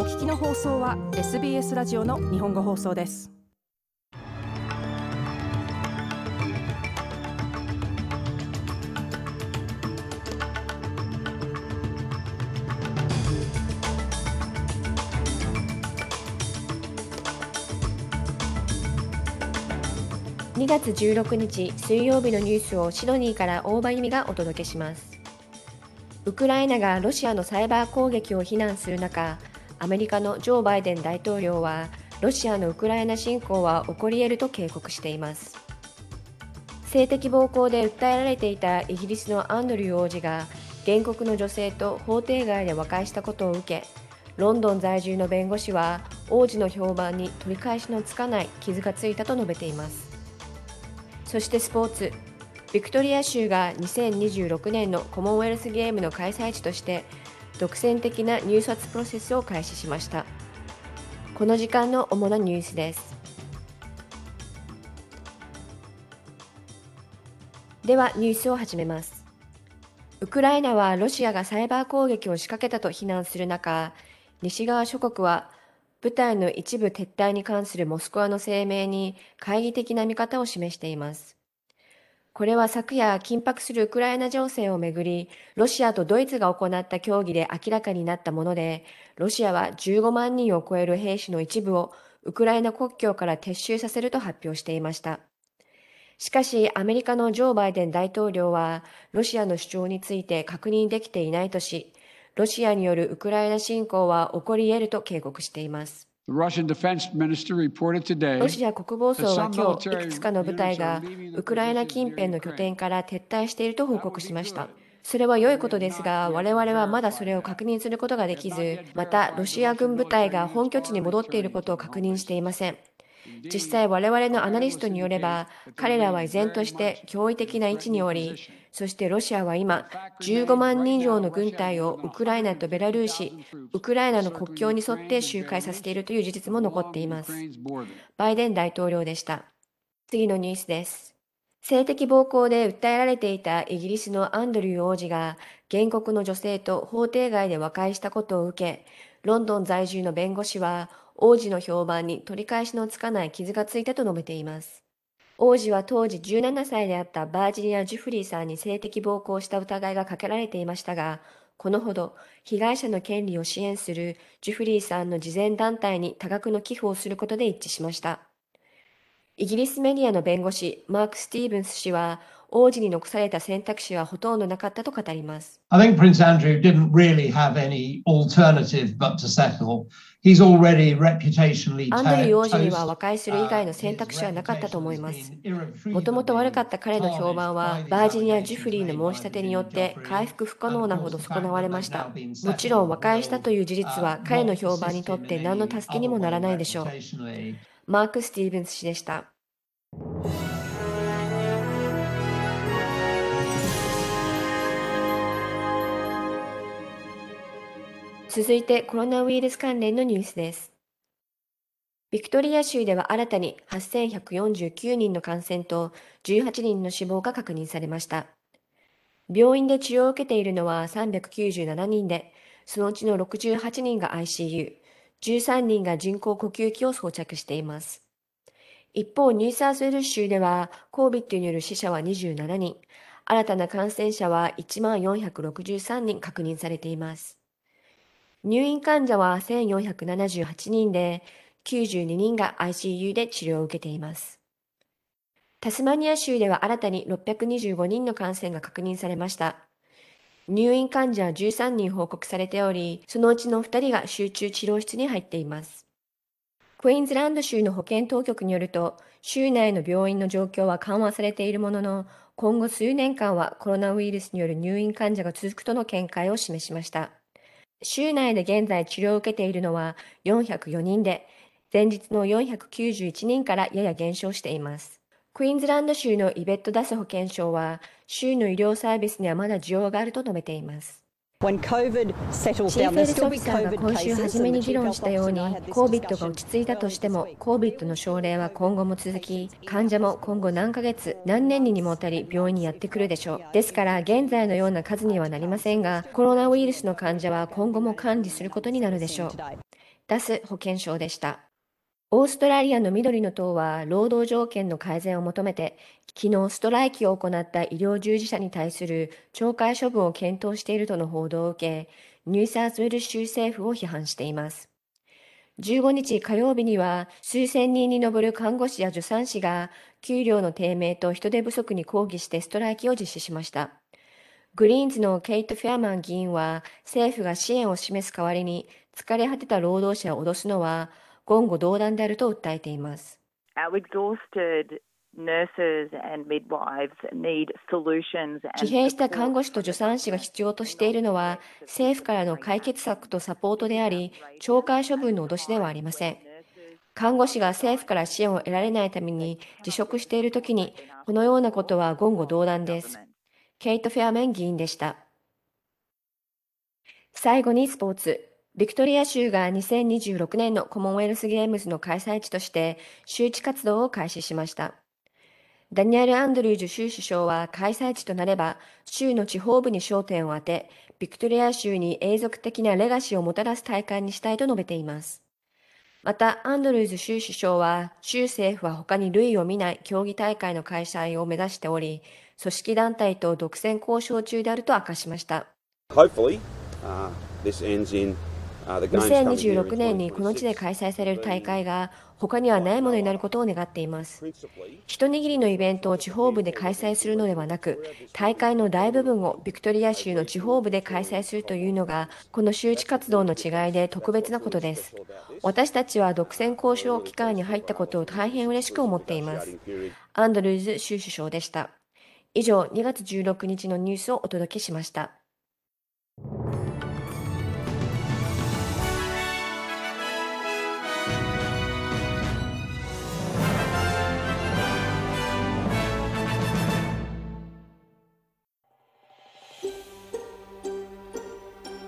お聞きの放送は SBS ラジオの日本語放送です。2月16日水曜日のニュースをシドニーから大場由美がお届けします。ウクライナがロシアのサイバー攻撃を非難する中アメリカのジョー・バイデン大統領はロシアのウクライナ侵攻は起こり得ると警告しています。性的暴行で訴えられていたイギリスのアンドリュー王子が原告の女性と法廷外で和解したことを受けロンドン在住の弁護士は王子の評判に取り返しのつかない傷がついたと述べています。そしてスポーツビクトリア州が2026年のコモンウェルスゲームの開催地として独占的な入札プロセスを開始しました。この時間の主なニュースです。ではニュースを始めます。ウクライナはロシアがサイバー攻撃を仕掛けたと非難する中西側諸国は部隊の一部撤退に関するモスクワの声明に懐疑的な見方を示しています。これは昨夜緊迫するウクライナ情勢をめぐり、ロシアとドイツが行った協議で明らかになったもので、ロシアは15万人を超える兵士の一部をウクライナ国境から撤収させると発表していました。しかし、アメリカのジョー・バイデン大統領は、ロシアの主張について確認できていないとし、ロシアによるウクライナ侵攻は起こり得ると警告しています。ロシア国防省は今日、いくつかの部隊がウクライナ近辺の拠点から撤退していると報告しました。それは良いことですが、我々はまだそれを確認することができず、またロシア軍部隊が本拠地に戻っていることを確認していません。実際我々のアナリストによれば、彼らは依然として驚異的な位置におり、そしてロシアは今、15万人以上の軍隊をウクライナとベラルーシ、ウクライナの国境に沿って周回させているという事実も残っています。バイデン大統領でした。次のニュースです。性的暴行で訴えられていたイギリスのアンドリュー王子が原告の女性と法廷外で和解したことを受け、ロンドン在住の弁護士は王子の評判に取り返しのつかない傷がついたと述べています。王子は当時17歳であったバージニア・ジュフリーさんに性的暴行した疑いがかけられていましたが、このほど被害者の権利を支援するジュフリーさんの慈善団体に多額の寄付をすることで一致しました。イギリスメディアの弁護士マーク・スティーブンス氏は王子に残された選択肢はほとんどなかったと語ります。I think Prince Andrew didn't really have any alternative but to settle. He's already reputationally アンドリー王子には和解する以外の選択肢はなかったと思います。もともと悪かった彼の評判は、バージニア・ジュフリーの申し立てによって回復不可能なほど損なわれました。もちろん和解したという事実は彼の評判にとって何の助けにもならないでしょう。マーク・スティーブンス氏でした。続いてコロナウイルス関連のニュースです。ビクトリア州では新たに8149人の感染と18人の死亡が確認されました。病院で治療を受けているのは397人で、そのうちの68人が ICU、13人が人工呼吸器を装着しています。一方、ニューサースウェル州では、COVID による死者は27人、新たな感染者は1463人確認されています。入院患者は1478人で、92人が ICU で治療を受けています。タスマニア州では新たに625人の感染が確認されました。入院患者は13人報告されており、そのうちの2人が集中治療室に入っています。クイーンズランド州の保健当局によると、州内の病院の状況は緩和されているものの、今後数年間はコロナウイルスによる入院患者が続くとの見解を示しました。州内で現在治療を受けているのは404人で、前日の491人からやや減少しています。クイーンズランド州のイベット・ダス保健相は、州の医療サービスにはまだ需要があると述べています。シーフェルソフィサーが今週初めに議論したように、COVID が落ち着いたとしても、COVID の症例は今後も続き、患者も今後何ヶ月、何年ににもたり病院にやってくるでしょう。ですから、現在のような数にはなりませんが、コロナウイルスの患者は今後も管理することになるでしょう。出す保険証でした。オーストラリアの緑の党は労働条件の改善を求めて、昨日ストライキを行った医療従事者に対する懲戒処分を検討しているとの報道を受け、ニューサースウェル州政府を批判しています。15日火曜日には数千人に上る看護師や助産師が給料の低迷と人手不足に抗議してストライキを実施しました。グリーンズのケイト・フェアマン議員は政府が支援を示す代わりに疲れ果てた労働者を脅すのは言語道断であると訴えています。疲弊した看護師と助産師が必要としているのは政府からの解決策とサポートであり懲戒処分の脅しではありません。看護師が政府から支援を得られないために辞職しているときにこのようなことは言語道断です。ケイト・フェアメン議員でした。最後にスポーツビクトリア州が2026年のコモンウェルスゲームズの開催地として周知活動を開始しました。ダニエル・アンドリューズ州首相は開催地となれば州の地方部に焦点を当て、ビクトリア州に永続的なレガシーをもたらす大会にしたいと述べています。また、アンドルーズ州首相は、州政府は他に類を見ない競技大会の開催を目指しており、組織団体と独占交渉中であると明かしました。Hopefully, uh, this ends in 2026年にこの地で開催される大会が他にはないものになることを願っています。一握りのイベントを地方部で開催するのではなく、大会の大部分をビクトリア州の地方部で開催するというのが、この周知活動の違いで特別なことです。私たちは独占交渉機関に入ったことを大変嬉しく思っています。アンドルーズ州首相でした。以上、2月16日のニュースをお届けしました。